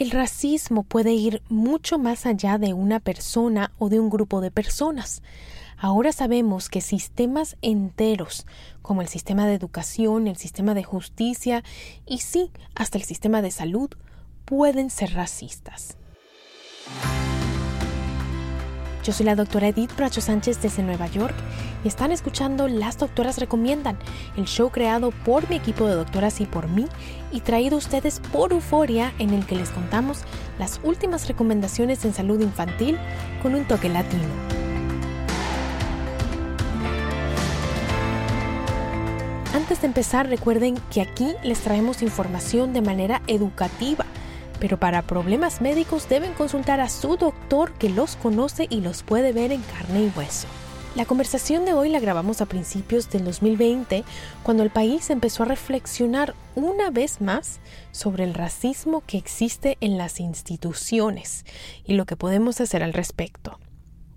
El racismo puede ir mucho más allá de una persona o de un grupo de personas. Ahora sabemos que sistemas enteros, como el sistema de educación, el sistema de justicia y sí, hasta el sistema de salud, pueden ser racistas. Yo soy la doctora Edith Bracho Sánchez desde Nueva York y están escuchando Las Doctoras Recomiendan, el show creado por mi equipo de doctoras y por mí y traído a ustedes por Euforia en el que les contamos las últimas recomendaciones en salud infantil con un toque latino. Antes de empezar, recuerden que aquí les traemos información de manera educativa pero para problemas médicos deben consultar a su doctor que los conoce y los puede ver en carne y hueso. La conversación de hoy la grabamos a principios del 2020, cuando el país empezó a reflexionar una vez más sobre el racismo que existe en las instituciones y lo que podemos hacer al respecto.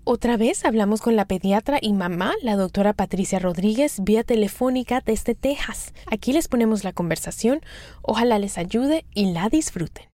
Otra vez hablamos con la pediatra y mamá, la doctora Patricia Rodríguez, vía telefónica desde Texas. Aquí les ponemos la conversación, ojalá les ayude y la disfruten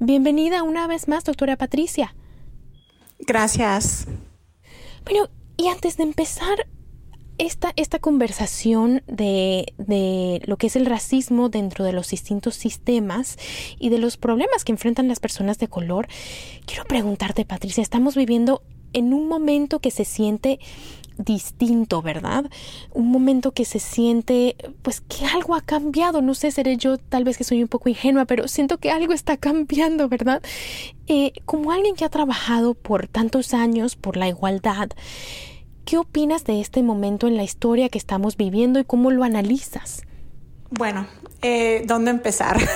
Bienvenida una vez más, doctora Patricia. Gracias. Bueno, y antes de empezar esta, esta conversación de, de, lo que es el racismo dentro de los distintos sistemas y de los problemas que enfrentan las personas de color, quiero preguntarte, Patricia, estamos viviendo en un momento que se siente distinto, ¿verdad? Un momento que se siente, pues que algo ha cambiado, no sé, seré yo tal vez que soy un poco ingenua, pero siento que algo está cambiando, ¿verdad? Eh, como alguien que ha trabajado por tantos años por la igualdad, ¿qué opinas de este momento en la historia que estamos viviendo y cómo lo analizas? Bueno, eh, ¿dónde empezar?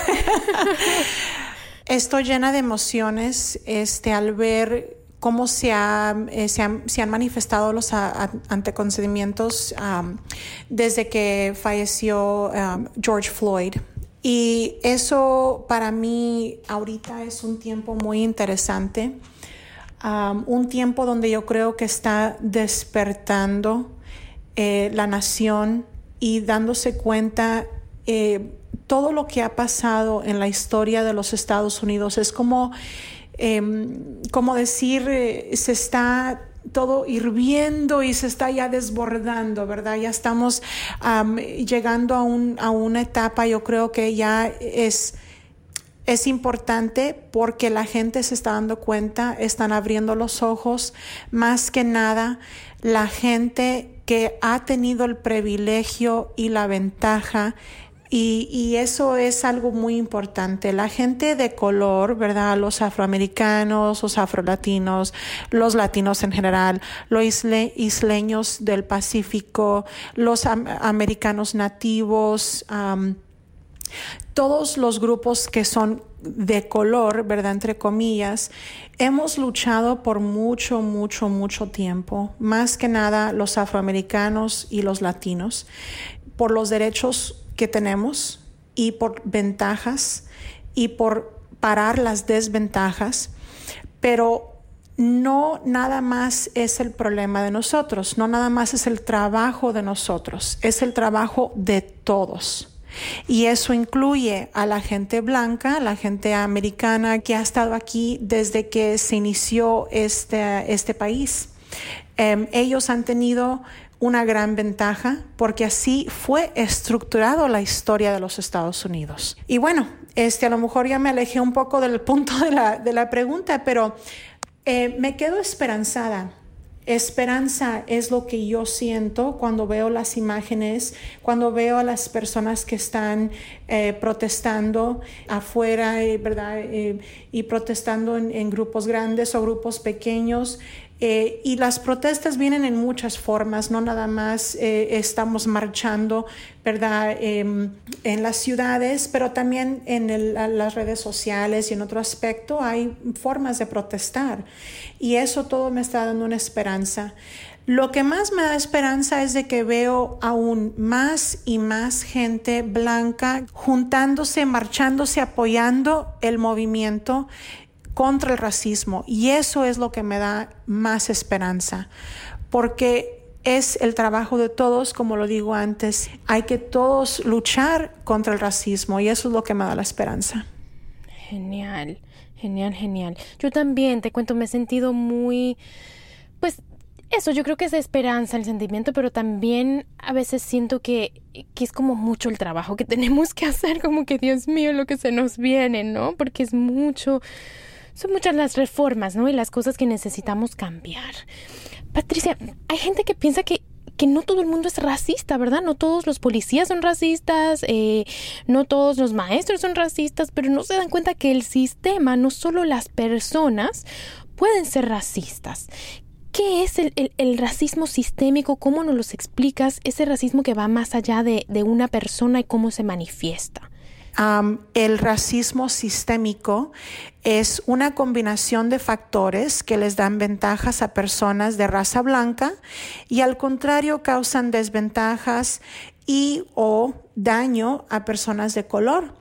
Estoy llena de emociones este, al ver cómo se, eh, se, han manifestado los anteconcedimientos desde que falleció George Floyd. Y eso para mí ahorita es un tiempo muy interesante, un tiempo donde yo creo que está despertando eh, la nación y dándose cuenta eh, todo lo que ha pasado en la historia de los Estados Unidos. Es como Em, como decir, eh, se está todo hirviendo y se está ya desbordando, ¿verdad? Ya estamos llegando a, a, una etapa, yo creo que ya es, es importante porque la gente se está dando cuenta, están abriendo los ojos, más que nada la gente que ha tenido el privilegio y la ventaja y, eso es algo muy importante. La gente de color, ¿verdad? Los afroamericanos, los afrolatinos, los latinos en general, los isleños del Pacífico, los americanos nativos, todos los grupos que son de color, ¿verdad? Entre comillas, hemos luchado por mucho, mucho, mucho tiempo, más que nada los afroamericanos y los latinos, por los derechos que tenemos y por ventajas y por parar las desventajas, pero no nada más es el problema de nosotros, no nada más es el trabajo de nosotros, es el trabajo de todos. Y eso incluye a la gente blanca, la gente americana que ha estado aquí desde que se inició este, este país. Em, ellos han tenido una gran ventaja porque así fue estructurado la historia de los Estados Unidos. Y bueno, este, a lo mejor ya me alejé un poco del punto de la, de la pregunta, pero eh, me quedo esperanzada. Esperanza es lo que yo siento cuando veo las imágenes, cuando veo a las personas que están eh, protestando afuera, eh, ¿verdad? y protestando en, en, grupos grandes o grupos pequeños. Eh, y las protestas vienen en muchas formas, no nada más eh, estamos marchando, ¿verdad?, em, en las ciudades, pero también en las redes sociales y en otro aspecto hay formas de protestar. Y eso todo me está dando una esperanza. Lo que más me da esperanza es de que veo aún más y más gente blanca juntándose, marchándose, apoyando el movimiento contra el racismo. Y eso es lo que me da más esperanza, porque es el trabajo de todos, como lo digo antes. Hay que todos luchar contra el racismo y eso es lo que me da la esperanza. Genial, genial, genial. Yo también, te cuento, me he sentido muy, pues eso, yo creo que es esperanza el sentimiento, pero también a veces siento que, que, es como mucho el trabajo que tenemos que hacer, como que Dios mío lo que se nos viene, ¿no? Porque es mucho, son muchas las reformas, ¿no? Y las cosas que necesitamos cambiar. Patricia, hay gente que piensa que, que no todo el mundo es racista, ¿verdad? No todos los policías son racistas, eh, no todos los maestros son racistas, pero no se dan cuenta que el sistema, no solo las personas, pueden ser racistas. ¿Qué es el, racismo sistémico? ¿Cómo nos lo explicas? Ese racismo que va más allá de, una persona y cómo se manifiesta. El racismo sistémico es una combinación de factores que les dan ventajas a personas de raza blanca y al contrario causan desventajas y o daño a personas de color.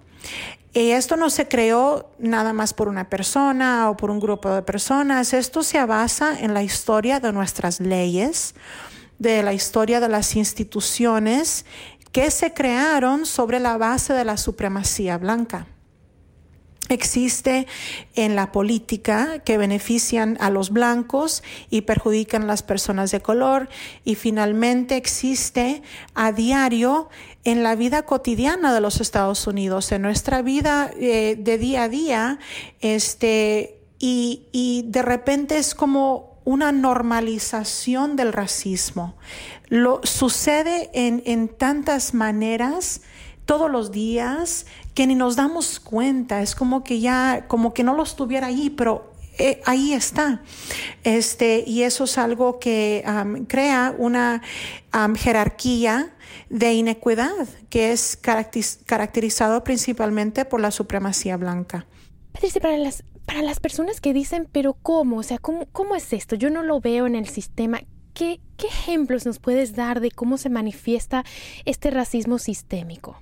Esto no se creó nada más por una persona o por un grupo de personas. Esto se basa en la historia de nuestras leyes, de la historia de las instituciones que se crearon sobre la base de la supremacía blanca. Existe en la política que benefician a los blancos y perjudican a las personas de color. Y finalmente existe a diario en la vida cotidiana de los Estados Unidos, en nuestra vida eh, de día a día, este, y, y de repente es como una normalización del racismo. Lo sucede en, en tantas maneras todos los días que ni nos damos cuenta, es como que ya, como que no lo estuviera ahí, pero eh, ahí está. Este, y eso es algo que crea una jerarquía de inequidad que es caracterizado principalmente por la supremacía blanca. Patricia, para las, para las personas que dicen, pero ¿cómo? O sea, ¿cómo, ¿cómo es esto? Yo no lo veo en el sistema. ¿Qué, ¿Qué ejemplos nos puedes dar de cómo se manifiesta este racismo sistémico?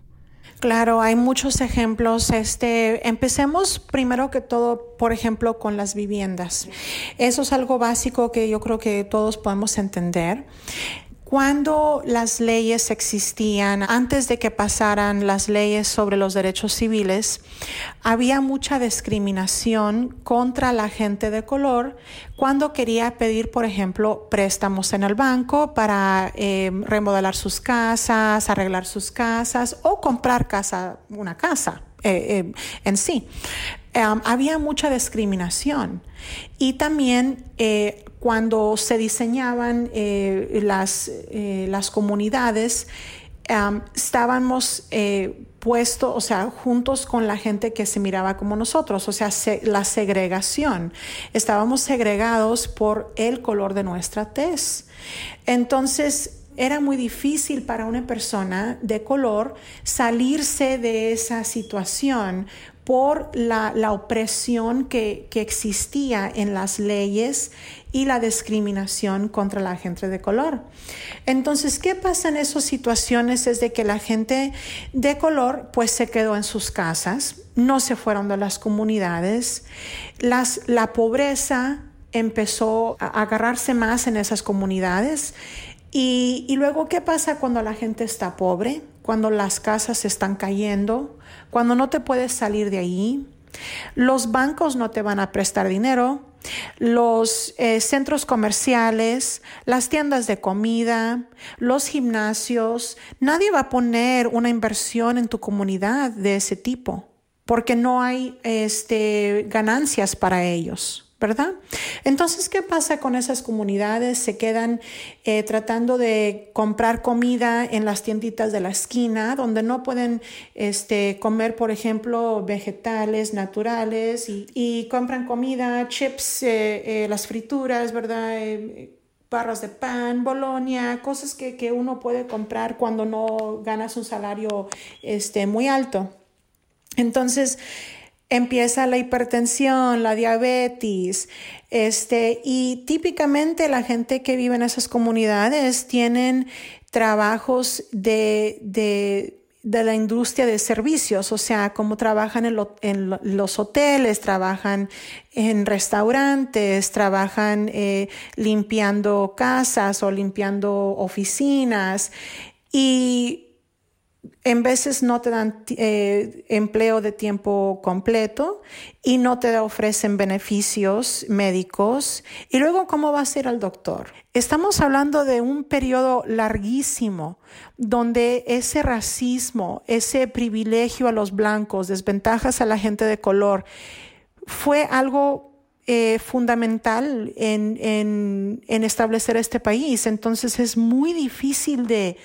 Claro, hay muchos ejemplos. Este, empecemos primero que todo, por ejemplo, con las viviendas. Eso es algo básico que yo creo que todos podemos entender. Cuando las leyes existían, antes de que pasaran las leyes sobre los derechos civiles, había mucha discriminación contra la gente de color cuando quería pedir, por ejemplo, préstamos en el banco para eh, remodelar sus casas, arreglar sus casas o comprar casa, una casa eh, eh, en sí. Había mucha discriminación y también cuando se diseñaban eh, las, eh, las, comunidades, estábamos eh, puestos, o sea, juntos con la gente que se miraba como nosotros, o sea, la segregación. Estábamos segregados por el color de nuestra tez. Entonces, era muy difícil para una persona de color salirse de esa situación por la, opresión que, que, existía en las leyes y la discriminación contra la gente de color. Entonces, ¿qué pasa en esas situaciones? Es de que la gente de color pues se quedó en sus casas, no se fueron de las comunidades, las, la pobreza empezó a agarrarse más en esas comunidades. Y, y luego, ¿qué pasa cuando la gente está pobre? Cuando las casas se están cayendo, cuando no te puedes salir de ahí, los bancos no te van a prestar dinero, los eh, centros comerciales, las tiendas de comida, los gimnasios. Nadie va a poner una inversión en tu comunidad de ese tipo porque no hay este, ganancias para ellos. ¿Verdad? Entonces, ¿qué pasa con esas comunidades? Se quedan eh, tratando de comprar comida en las tienditas de la esquina, donde no pueden este, comer, por ejemplo, vegetales naturales y, compran comida, chips, eh, eh, las frituras, ¿verdad? barras de pan, bolonia, cosas que, que, uno puede comprar cuando no ganas un salario este, muy alto. Entonces, empieza la hipertensión, la diabetes, este, y típicamente la gente que vive en esas comunidades tienen trabajos de, de, de la industria de servicios, o sea, como trabajan en, los hoteles, trabajan en restaurantes, trabajan eh, limpiando casas o limpiando oficinas. Y en veces no te dan eh, empleo de tiempo completo y no te ofrecen beneficios médicos. Y luego, ¿cómo vas a ir al doctor? Estamos hablando de un periodo larguísimo donde ese racismo, ese privilegio a los blancos, desventajas a la gente de color, fue algo eh, fundamental en, en establecer este país. Entonces es muy difícil de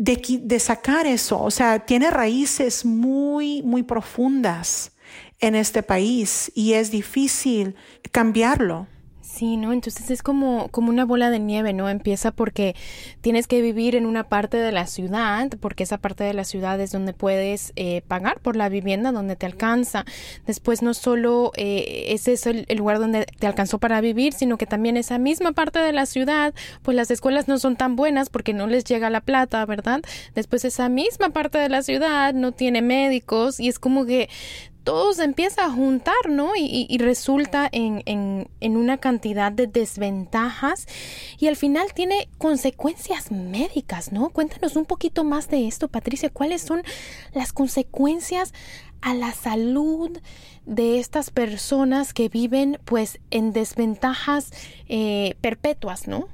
de, sacar eso. O sea, tiene raíces muy, muy profundas en este país y es difícil cambiarlo. Sí, ¿no? Entonces es como, como una bola de nieve, ¿no? Empieza porque tienes que vivir en una parte de la ciudad, porque esa parte de la ciudad es donde puedes eh, pagar por la vivienda, donde te alcanza. Después no solo eh, ese es el, lugar donde te alcanzó para vivir, sino que también esa misma parte de la ciudad, pues las escuelas no son tan buenas porque no les llega la plata, ¿verdad? Después esa misma parte de la ciudad no tiene médicos y es como que todo se empieza a juntar, ¿no? Y, resulta en, en, una cantidad de desventajas y al final tiene consecuencias médicas, ¿no? Cuéntanos un poquito más de esto, Patricia. ¿Cuáles son las consecuencias a la salud de estas personas que viven pues en desventajas eh, perpetuas, ¿no?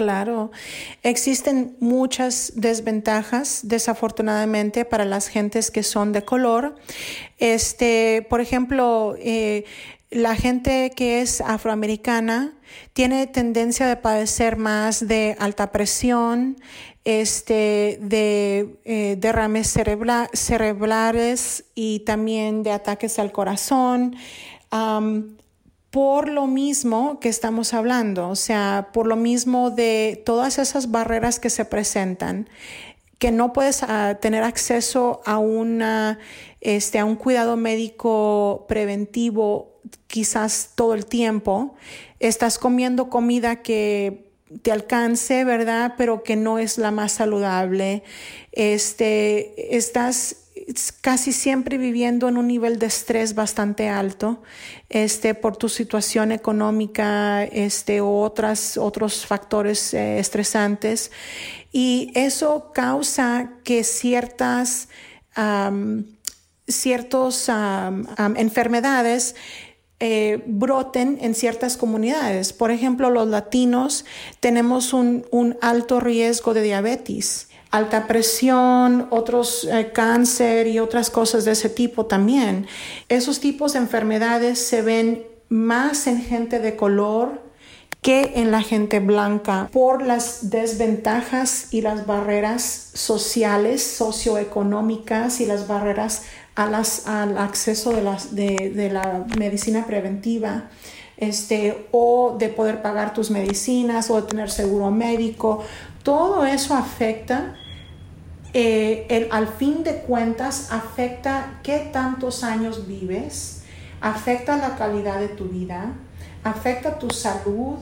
Claro, existen muchas desventajas, desafortunadamente, para las gentes que son de color. Este, por ejemplo, eh, la gente que es afroamericana tiene tendencia de padecer más de alta presión, este, de eh, derrames cerebrales y también de ataques al corazón por lo mismo que estamos hablando, o sea, por lo mismo de todas esas barreras que se presentan, que no puedes ah, tener acceso a, una, este, a un cuidado médico preventivo quizás todo el tiempo, estás comiendo comida que te alcance, ¿verdad? Pero que no es la más saludable. Este, estás casi siempre viviendo en un nivel de estrés bastante alto, este, por tu situación económica, este, o otras, otros factores eh, estresantes. Y eso causa que ciertas, ciertos enfermedades eh, broten en ciertas comunidades. Por ejemplo, los latinos tenemos un alto riesgo de diabetes alta presión, otros eh, cáncer y otras cosas de ese tipo también. Esos tipos de enfermedades se ven más en gente de color que en la gente blanca por las desventajas y las barreras sociales, socioeconómicas y las barreras a las, al acceso de, de la medicina preventiva. Este, o de poder pagar tus medicinas o de tener seguro médico. Todo eso afecta eh, al fin de cuentas afecta qué tantos años vives, afecta la calidad de tu vida, afecta tu salud,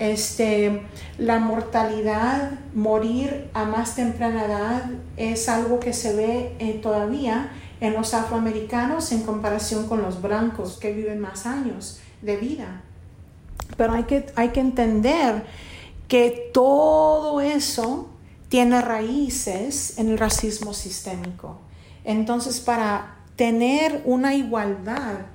este, la mortalidad, morir a más temprana edad es algo que se ve eh, todavía en los afroamericanos en comparación con los blancos que viven más años de vida. Pero hay que, hay que entender que todo eso tiene raíces en el racismo sistémico. Entonces, para tener una igualdad,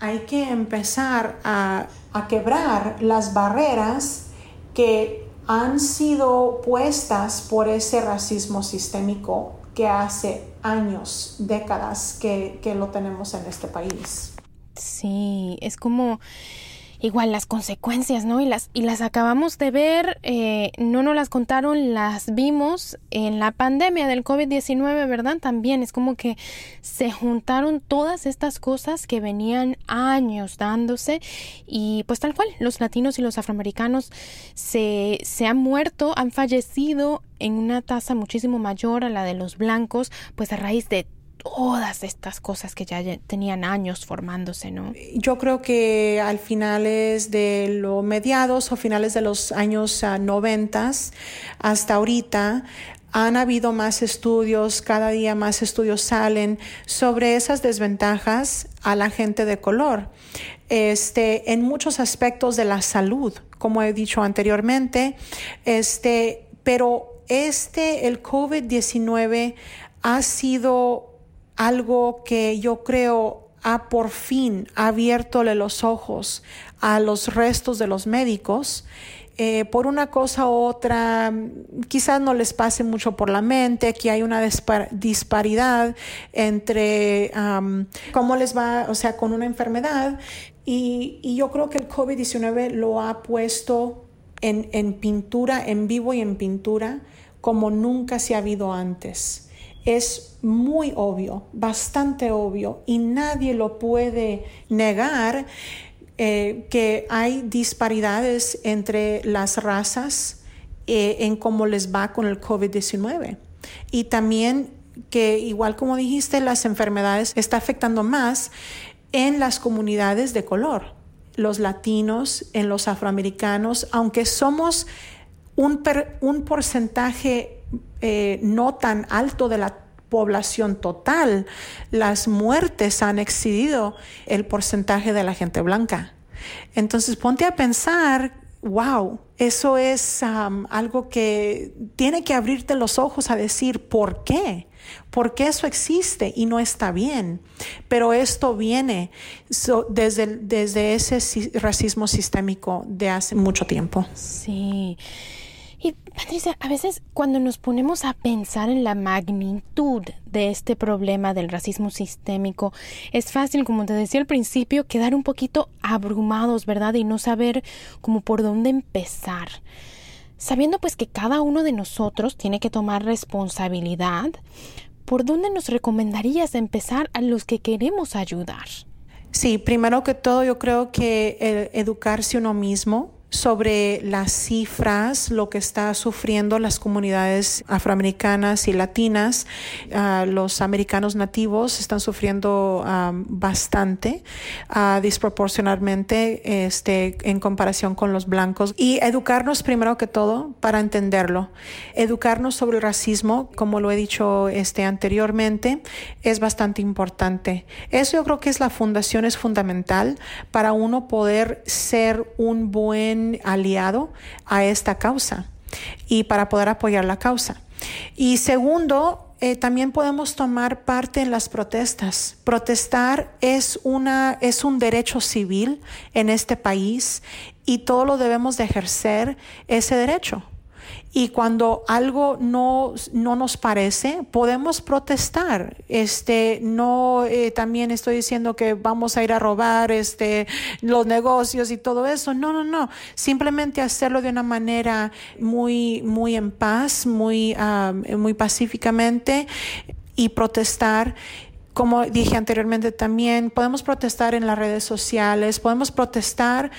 hay que empezar a, quebrar las barreras que han sido puestas por ese racismo sistémico que hace años, décadas que, que lo tenemos en este país. Sí, es como igual las consecuencias, ¿no? Y las, y las acabamos de ver, eh, no nos las contaron, las vimos en la pandemia del COVID-19, ¿verdad? También es como que se juntaron todas estas cosas que venían años dándose y pues tal cual, los latinos y los afroamericanos se, se han muerto, han fallecido en una tasa muchísimo mayor a la de los blancos, pues a raíz de todas estas cosas que ya tenían años formándose, ¿no? Yo creo que al finales de los mediados o finales de los años ah, noventas hasta ahorita han habido más estudios, cada día más estudios salen sobre esas desventajas a la gente de color. Este, en muchos aspectos de la salud, como he dicho anteriormente, este, pero este, el COVID-19 ha sido algo que yo creo ha por fin abiertole los ojos a los restos de los médicos. Eh, por una cosa u otra, quizás no les pase mucho por la mente, que hay una disparidad entre cómo les va, o sea, con una enfermedad. Y, y yo creo que el COVID-19 lo ha puesto en, en pintura, en vivo y en pintura, como nunca se ha habido antes es muy obvio, bastante obvio, y nadie lo puede negar eh, que hay disparidades entre las razas eh, en cómo les va con el COVID-19. Y también que, igual como dijiste, las enfermedades están afectando más en las comunidades de color, los latinos, en los afroamericanos, aunque somos un, un porcentaje eh, no tan alto de la población total, las muertes han excedido el porcentaje de la gente blanca. Entonces ponte a pensar, wow, eso es algo que tiene que abrirte los ojos a decir, ¿por qué? Porque eso existe y no está bien. Pero esto viene desde, desde ese racismo sistémico de hace mucho tiempo. Sí. Y Patricia, a veces cuando nos ponemos a pensar en la magnitud de este problema del racismo sistémico, es fácil, como te decía al principio, quedar un poquito abrumados, ¿verdad? Y no saber cómo por dónde empezar. Sabiendo pues que cada uno de nosotros tiene que tomar responsabilidad, ¿por dónde nos recomendarías empezar a los que queremos ayudar? Sí, primero que todo yo creo que educarse uno mismo, sobre las cifras, lo que está sufriendo las comunidades afroamericanas y latinas. Ah, los americanos nativos están sufriendo bastante, uh, disproporcionalmente este, en comparación con los blancos. Y educarnos primero que todo para entenderlo. Educarnos sobre el racismo, como lo he dicho este, anteriormente, es bastante importante. Eso yo creo que es la fundación, es fundamental para uno poder ser un buen aliado a esta causa y para poder apoyar la causa. Y segundo, eh, también podemos tomar parte en las protestas. Protestar es, una, es un derecho civil en este país y todo lo debemos de ejercer ese derecho. Y cuando algo no, no nos parece, podemos protestar. Este, no, eh, también estoy diciendo que vamos a ir a robar este, los negocios y todo eso. No, no, no. Simplemente hacerlo de una manera muy, muy en paz, muy, muy pacíficamente y protestar como dije anteriormente también, podemos protestar en las redes sociales, podemos protestar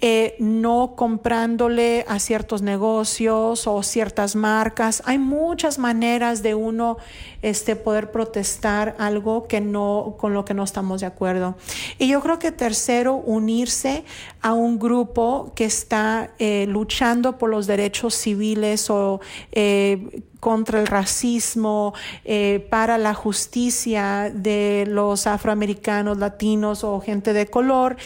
eh, no comprándole a ciertos negocios o ciertas marcas. Hay muchas maneras de uno este, poder protestar algo que no, con lo que no estamos de acuerdo. Y yo creo que tercero, unirse a un grupo que está eh, luchando por los derechos civiles o eh, contra el racismo, para la justicia de los afroamericanos, latinos o gente de color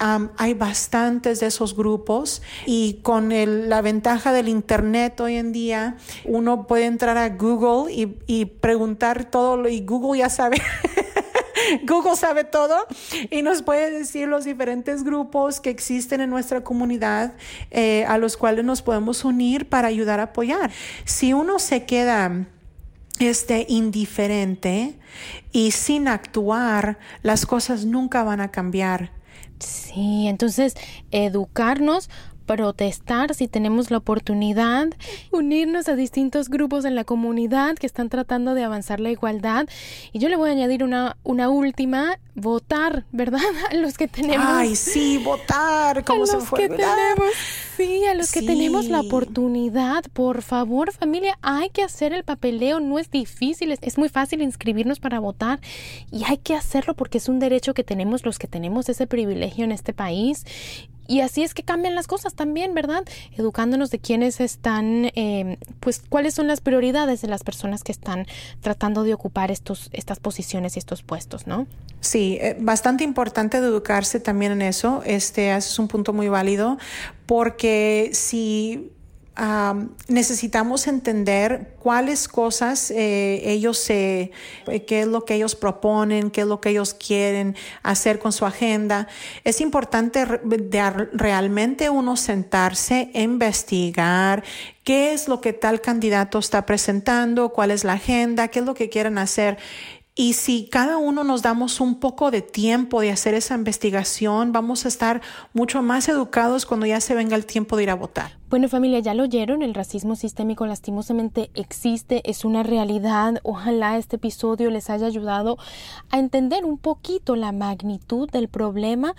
hay bastantes de esos grupos y con la ventaja del Internet hoy en día, uno puede entrar a Google y, preguntar todo y Google ya sabe. Google sabe todo y nos puede decir los diferentes grupos que existen en nuestra comunidad eh, a los cuales nos podemos unir para ayudar a apoyar. Si uno se queda este indiferente y sin actuar, las cosas nunca van a cambiar Sí, entonces educarnos protestar si tenemos la oportunidad, unirnos a distintos grupos en la comunidad que están tratando de avanzar la igualdad. Y yo le voy a añadir una, una última, votar, ¿verdad? A los que tenemos. Ay, sí, votar, como se fue. Que tenemos, sí, a los que tenemos la oportunidad, por favor, familia, hay que hacer el papeleo, no es difícil, es muy fácil inscribirnos para votar y hay que hacerlo porque es un derecho que tenemos los que tenemos ese privilegio en este país y así es que cambian las cosas también, ¿verdad? Educándonos de quiénes están, eh, pues cuáles son las prioridades de las personas que están tratando de ocupar estos, estas posiciones y estos puestos, ¿no? Sí, eh, bastante importante educarse también en eso. Este, es un punto muy válido porque si necesitamos entender cuáles cosas eh, ellos se, eh, qué es lo que ellos proponen, qué es lo que ellos quieren hacer con su agenda. Es importante realmente uno sentarse, investigar qué es lo que tal candidato está presentando, cuál es la agenda, qué es lo que quieren hacer y si cada uno nos damos un poco de tiempo de hacer esa investigación, vamos a estar mucho más educados cuando ya se venga el tiempo de ir a votar. Bueno familia, ya lo oyeron, el racismo sistémico lastimosamente existe, es una realidad. Ojalá este episodio les haya ayudado a entender un poquito la magnitud del problema,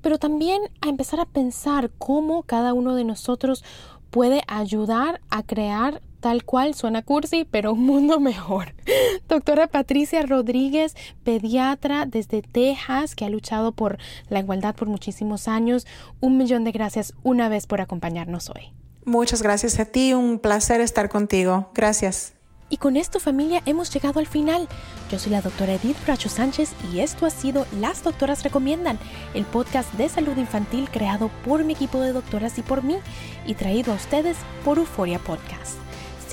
pero también a empezar a pensar cómo cada uno de nosotros puede ayudar a crear tal cual suena cursi, pero un mundo mejor. Doctora Patricia Rodríguez, pediatra desde Texas, que ha luchado por la igualdad por muchísimos años. Un millón de gracias una vez por acompañarnos hoy. Muchas gracias a ti, un placer estar contigo. Gracias. Y con esto familia hemos llegado al final. Yo soy la doctora Edith Bracho Sánchez y esto ha sido Las Doctoras Recomiendan, el podcast de salud infantil creado por mi equipo de doctoras y por mí y traído a ustedes por Euforia Podcast.